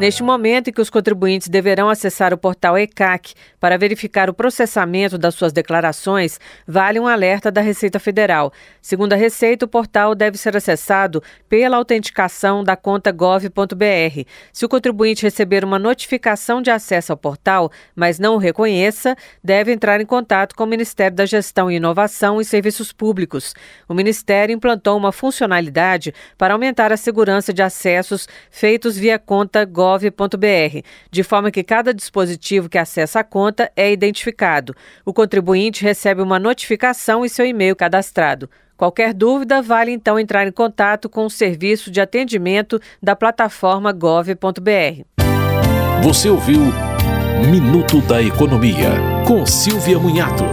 Neste momento em que os contribuintes deverão acessar o portal ECAC para verificar o processamento das suas declarações, vale um alerta da Receita Federal. Segundo a Receita, o portal deve ser acessado pela autenticação da conta gov.br. Se o contribuinte receber uma notificação de acesso ao portal, mas não o reconheça, deve entrar em contato com o Ministério da Gestão e Inovação e Serviços Públicos. O Ministério implantou uma funcionalidade para aumentar a segurança de acessos feitos via conta gov gov.br, de forma que cada dispositivo que acessa a conta é identificado. O contribuinte recebe uma notificação em seu e-mail cadastrado. Qualquer dúvida, vale então entrar em contato com o serviço de atendimento da plataforma gov.br. Você ouviu Minuto da Economia, com Silvia Munhato.